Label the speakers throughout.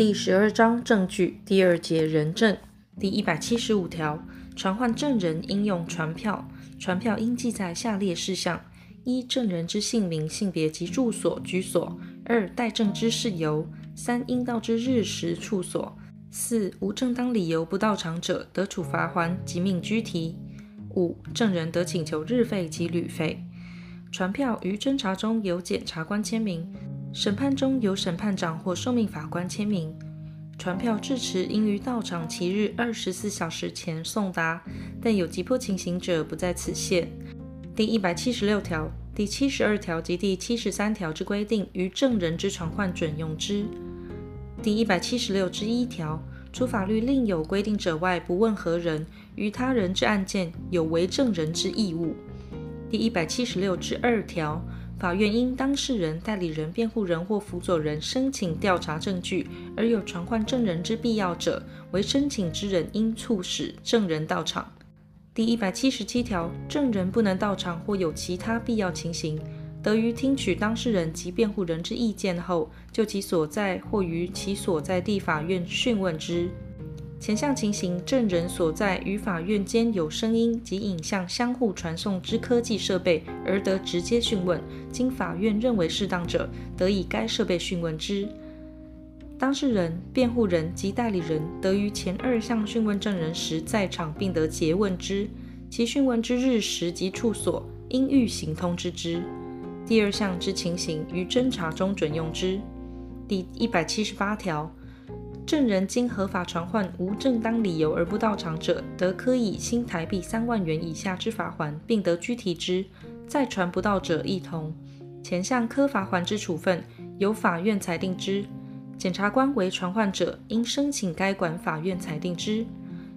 Speaker 1: 第十二章证据第二节人证第一百七十五条，传唤证人应用传票，传票应记载下列事项：一、证人之姓名、性别及住所、居所；二、待证之事由；三、应到之日时、处所；四、无正当理由不到场者，得处罚锾及命拘提；五、证人得请求日费及旅费。传票于侦查中由检察官签名。审判中由审判长或受命法官签名，传票至迟应于到场期日二十四小时前送达，但有急迫情形者不在此限。第一百七十六条、第七十二条及第七十三条之规定，于证人之传唤准用之。第一百七十六之一条，除法律另有规定者外，不问何人，于他人之案件有为证人之义务。第一百七十六之二条。法院因当事人、代理人、辩护人或辅佐人申请调查证据，而有传唤证人之必要者，为申请之人应促使证人到场。第一百七十七条，证人不能到场或有其他必要情形，得于听取当事人及辩护人之意见后，就其所在或于其所在地法院讯问之。前项情形，证人所在与法院间有声音及影像相互传送之科技设备，而得直接讯问，经法院认为适当者，得以该设备讯问之。当事人、辩护人及代理人得于前二项讯问证人时在场，并得诘问之。其讯问之日时及处所，应预行通知之。第二项之情形，于侦查中准用之。第一百七十八条。证人经合法传唤无正当理由而不到场者，得科以新台币三万元以下之罚锾，并得拘提之。再传不到者，亦同。前项科罚锾之处分，由法院裁定之。检察官为传唤者，应申请该管法院裁定之。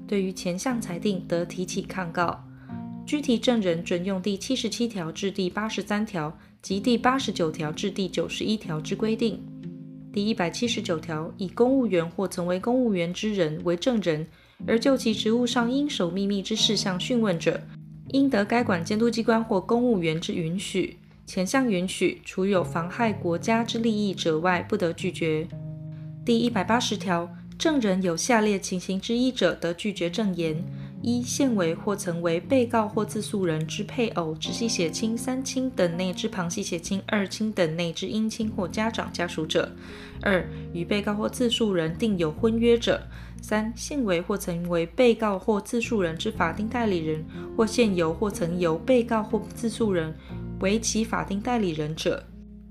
Speaker 1: 对于前项裁定，得提起抗告。拘提证人准用第七十七条至第八十三条及第八十九条至第九十一条之规定。第一百七十九条，以公务员或曾为公务员之人为证人，而就其职务上应守秘密之事项讯问者，应得该管监督机关或公务员之允许。前项允许，除有妨害国家之利益者外，不得拒绝。第一百八十条，证人有下列情形之一者，得拒绝证言。一、现为或曾为被告或自诉人之配偶、直系血亲、三亲等内之旁系血亲、二亲等内之姻亲或家长家属者；二、与被告或自诉人订有婚约者；三、现为或曾为被告或自诉人之法定代理人，或现由或曾由被告或自诉人为其法定代理人者。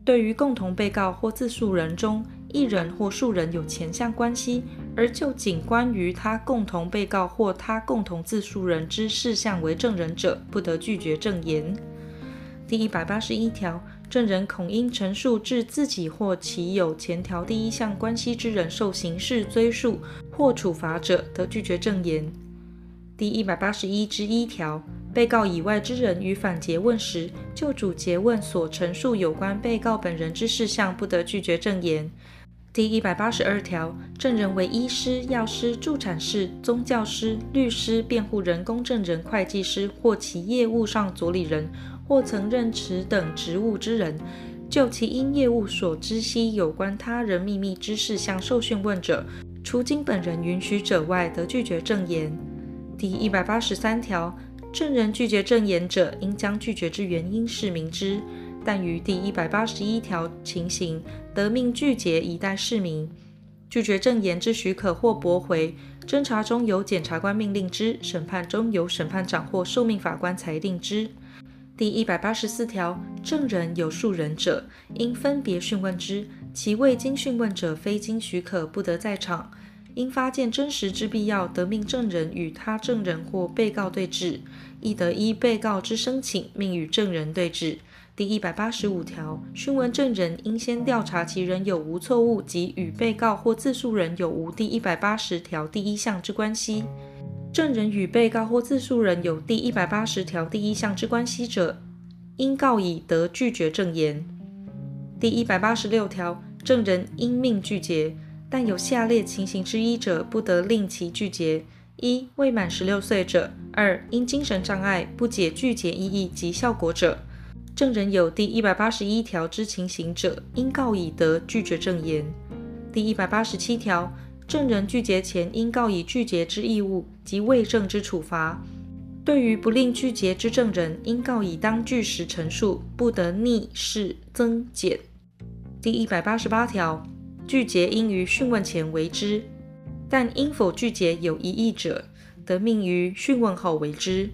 Speaker 1: 对于共同被告或自诉人中，一人或数人有前项关系，而就仅关于他共同被告或他共同自诉人之事项为证人者，不得拒绝证言。第一百八十一条，证人恐因陈述致自己或其有前条第一项关系之人受刑事追诉或处罚者，得拒绝证言。第一百八十一之一条，被告以外之人于反诘问时，就主诘问所陈述有关被告本人之事项，不得拒绝证言。第一百八十二条，证人为医师、药师、助产士、宗教师、律师、辩护人、公证人、会计师或其业务上佐理人，或曾任此等职务之人，就其因业务所知悉有关他人秘密之事向受讯问者，除经本人允许者外，得拒绝证言。第一百八十三条，证人拒绝证言者，应将拒绝之原因释明之。但于第一百八十一条情形，得命具结以待释明。拒绝证言之许可或驳回，侦查中由检察官命令之，审判中由审判长或受命法官裁定之。第一百八十四条，证人有数人者，应分别讯问之。其未经讯问者，非经许可，不得在场。因发现真实之必要，得命证人与他证人或被告对质，亦得依被告之申请，命与证人对质。第一百八十五条，讯问证人应先调查其人有无错误及与被告或自诉人有无第一百八十条第一项之关系。证人与被告或自诉人有第一百八十条第一项之关系者，应告以得拒绝证言。第一百八十六条，证人应命拒绝，但有下列情形之一者，不得令其拒绝：一、未满十六岁者；二、因精神障碍不解拒绝意义及效果者。证人有第一百八十一条知情行者，应告以得拒绝证言。第一百八十七条，证人拒绝前应告以拒绝之义务及未证之处罚。对于不令拒绝之证人，应告以当据实陈述，不得逆释增减。第一百八十八条，拒绝应于讯问前为之，但因否拒绝有疑义者，得命于讯问后为之。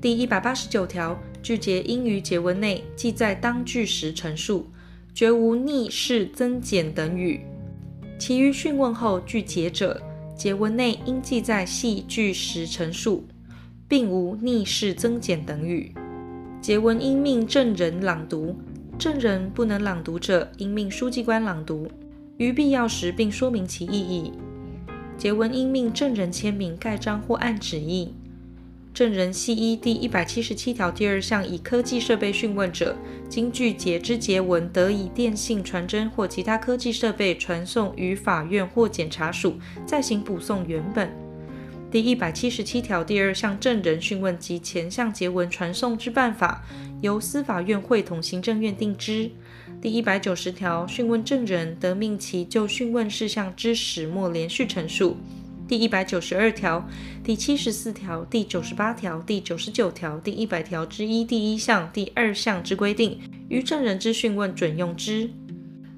Speaker 1: 第一百八十九条，句节应于结文内记载当句时陈述，绝无逆释增减等语。其余讯问后句结者，结文内应记载系句时陈述。并无逆释增减等语。结文应命证人朗读，证人不能朗读者，应命书记官朗读，于必要时并说明其意义。结文应命证人签名、盖章或按指印。证人系依第一百七十七条第二项以科技设备讯问者，经具结之结文得以电信传真或其他科技设备传送于法院或检察署，再行补送原本。第一百七十七条第二项证人讯问及前项结文传送之办法，由司法院会同行政院定之。第一百九十条讯问证人得命其就讯问事项之始末连续陈述。第一百九十二条、第七十四条、第九十八条、第九十九条、第一百条之一第一项、第二项之规定，于证人之讯问准用之。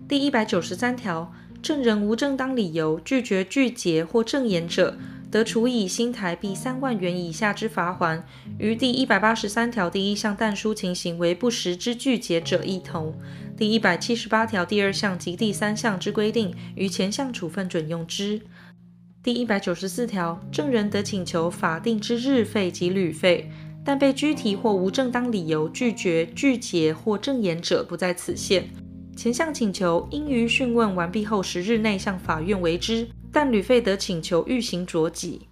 Speaker 1: 第一百九十三条，证人无正当理由拒绝拒结或证言者，得处以新台币三万元以下之罚锾，于第一百八十三条第一项但书情形为不实之拒结者一同。第一百七十八条第二项及第三项之规定，于前项处分准用之。第一百九十四条，证人得请求法定之日费及旅费，但被拘提或无正当理由拒绝拒结或证言者，不在此限。前项请求应于讯问完毕后十日内向法院为之。但旅费得请求预行酌给。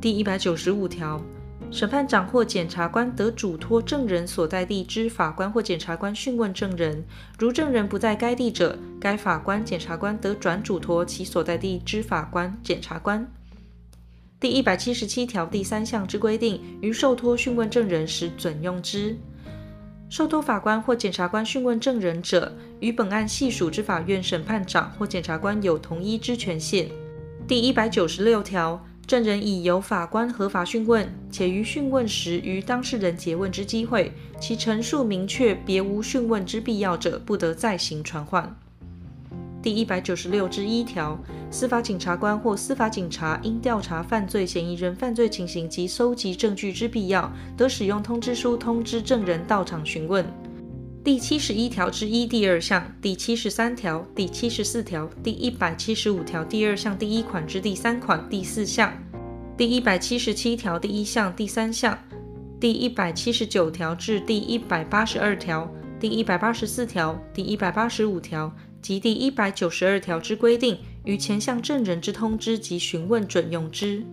Speaker 1: 第一百九十五条，审判长或检察官得嘱托证人所在地之法官或检察官讯问证人，如证人不在该地者，该法官、检察官得转嘱托其所在地之法官、检察官。第一百七十七条第三项之规定，于受托讯问证人时准用之。受托法官或检察官讯问证人者，与本案系属之法院审判长或检察官有同一之权限。第一百九十六条，证人已由法官合法讯问，且于讯问时于当事人詰问之机会，其陈述明确别无讯问之必要者，不得再行传唤。第一百九十六之一条，司法警察官或司法警察因调查犯罪嫌疑人犯罪情形及搜集证据之必要，得使用通知书通知证人到场询问。第七十一条之一第二项、第七十三条、第七十四条、第一百七十五条第二项第一款之第三款、第四项、第一百七十七条第一项、第三项、第一百七十九条至第一百八十二条、第一百八十四条、第一百八十五条。及第一百九十二条之规定，于前项证人之通知及询问准用之。